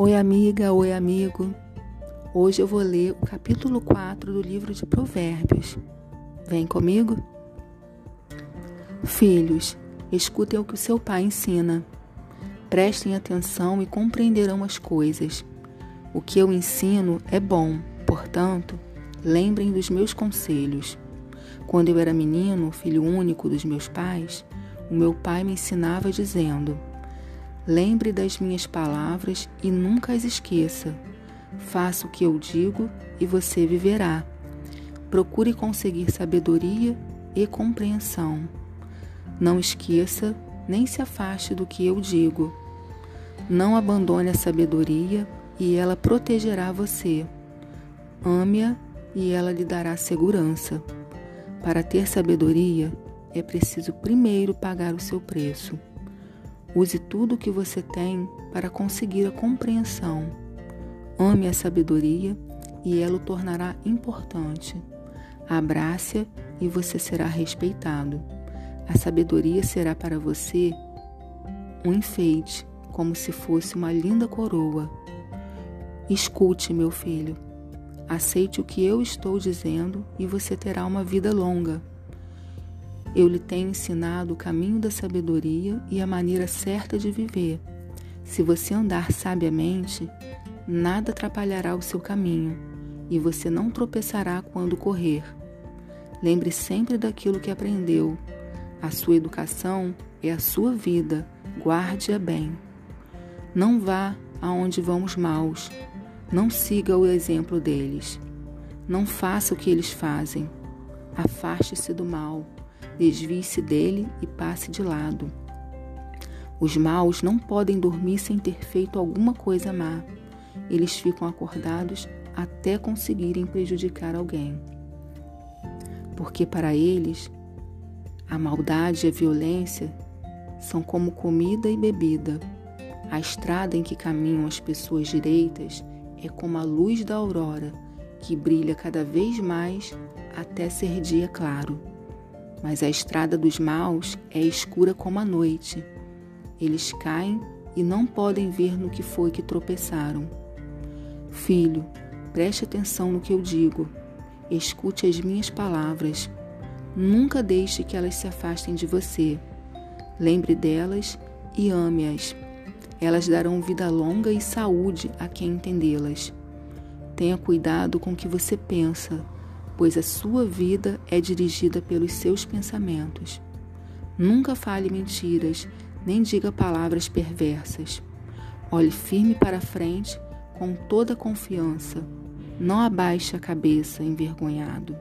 Oi, amiga, oi, amigo. Hoje eu vou ler o capítulo 4 do livro de Provérbios. Vem comigo? Filhos, escutem o que o seu pai ensina. Prestem atenção e compreenderão as coisas. O que eu ensino é bom, portanto, lembrem dos meus conselhos. Quando eu era menino, filho único dos meus pais, o meu pai me ensinava dizendo: Lembre das minhas palavras e nunca as esqueça. Faça o que eu digo e você viverá. Procure conseguir sabedoria e compreensão. Não esqueça nem se afaste do que eu digo. Não abandone a sabedoria e ela protegerá você. Ame-a e ela lhe dará segurança. Para ter sabedoria, é preciso primeiro pagar o seu preço. Use tudo o que você tem para conseguir a compreensão. Ame a sabedoria e ela o tornará importante. Abrace-a e você será respeitado. A sabedoria será para você um enfeite, como se fosse uma linda coroa. Escute, meu filho. Aceite o que eu estou dizendo e você terá uma vida longa. Eu lhe tenho ensinado o caminho da sabedoria e a maneira certa de viver. Se você andar sabiamente, nada atrapalhará o seu caminho e você não tropeçará quando correr. Lembre sempre daquilo que aprendeu. A sua educação é a sua vida, guarde-a bem. Não vá aonde vão os maus, não siga o exemplo deles. Não faça o que eles fazem. Afaste-se do mal desvie-se dele e passe de lado. Os maus não podem dormir sem ter feito alguma coisa má. Eles ficam acordados até conseguirem prejudicar alguém. Porque para eles, a maldade e a violência são como comida e bebida. A estrada em que caminham as pessoas direitas é como a luz da aurora, que brilha cada vez mais até ser dia claro. Mas a estrada dos maus é escura como a noite. Eles caem e não podem ver no que foi que tropeçaram. Filho, preste atenção no que eu digo. Escute as minhas palavras. Nunca deixe que elas se afastem de você. Lembre delas e ame-as. Elas darão vida longa e saúde a quem entendê-las. Tenha cuidado com o que você pensa pois a sua vida é dirigida pelos seus pensamentos. Nunca fale mentiras, nem diga palavras perversas. Olhe firme para frente com toda confiança. Não abaixe a cabeça envergonhado.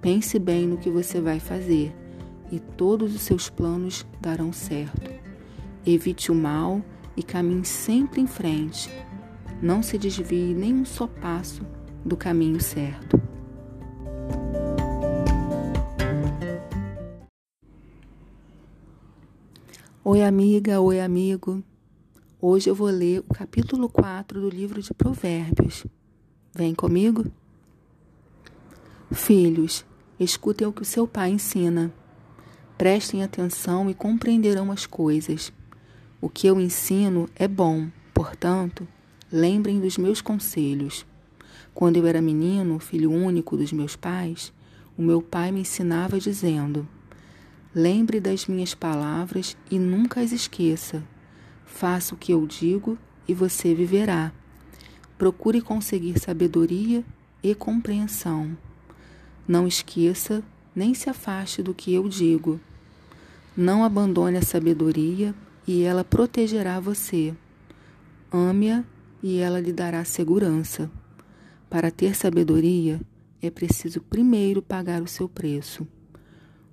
Pense bem no que você vai fazer e todos os seus planos darão certo. Evite o mal e caminhe sempre em frente. Não se desvie nem um só passo do caminho certo. Oi, amiga, oi, amigo. Hoje eu vou ler o capítulo 4 do livro de Provérbios. Vem comigo? Filhos, escutem o que o seu pai ensina. Prestem atenção e compreenderão as coisas. O que eu ensino é bom, portanto, lembrem dos meus conselhos. Quando eu era menino, filho único dos meus pais, o meu pai me ensinava dizendo: Lembre das minhas palavras e nunca as esqueça. Faça o que eu digo e você viverá. Procure conseguir sabedoria e compreensão. Não esqueça nem se afaste do que eu digo. Não abandone a sabedoria e ela protegerá você. Ame-a e ela lhe dará segurança. Para ter sabedoria, é preciso primeiro pagar o seu preço.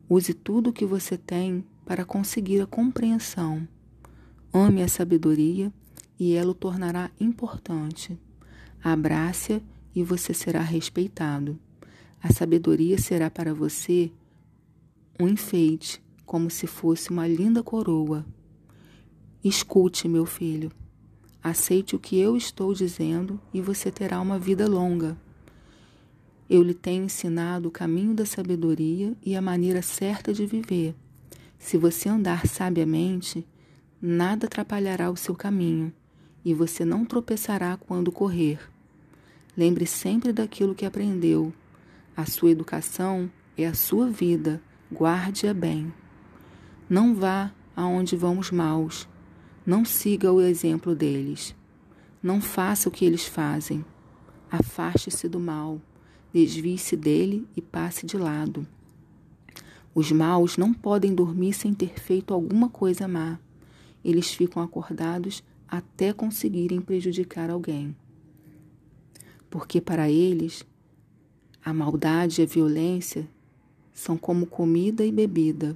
Use tudo o que você tem para conseguir a compreensão. Ame a sabedoria e ela o tornará importante. Abrace-a e você será respeitado. A sabedoria será para você um enfeite, como se fosse uma linda coroa. Escute, meu filho. Aceite o que eu estou dizendo e você terá uma vida longa. Eu lhe tenho ensinado o caminho da sabedoria e a maneira certa de viver. Se você andar sabiamente, nada atrapalhará o seu caminho e você não tropeçará quando correr. Lembre sempre daquilo que aprendeu. A sua educação é a sua vida, guarde-a bem. Não vá aonde vão os maus, não siga o exemplo deles. Não faça o que eles fazem. Afaste-se do mal, desvie-se dele e passe de lado. Os maus não podem dormir sem ter feito alguma coisa má. Eles ficam acordados até conseguirem prejudicar alguém. Porque para eles, a maldade e a violência são como comida e bebida.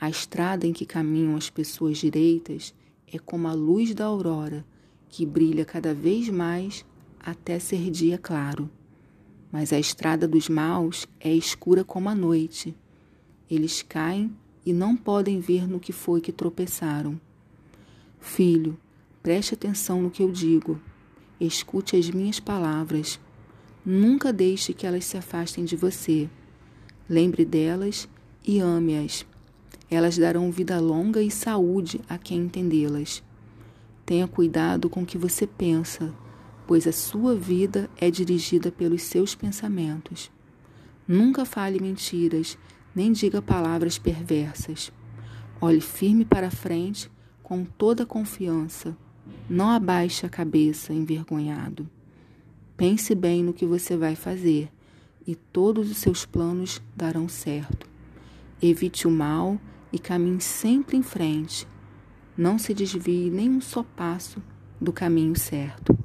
A estrada em que caminham as pessoas direitas é como a luz da aurora, que brilha cada vez mais até ser dia claro. Mas a estrada dos maus é escura como a noite. Eles caem e não podem ver no que foi que tropeçaram. Filho, preste atenção no que eu digo. Escute as minhas palavras. Nunca deixe que elas se afastem de você. Lembre delas e ame-as. Elas darão vida longa e saúde a quem entendê-las. Tenha cuidado com o que você pensa, pois a sua vida é dirigida pelos seus pensamentos. Nunca fale mentiras, nem diga palavras perversas. Olhe firme para frente com toda a confiança. Não abaixe a cabeça envergonhado. Pense bem no que você vai fazer e todos os seus planos darão certo. Evite o mal e caminhe sempre em frente. Não se desvie nem um só passo do caminho certo.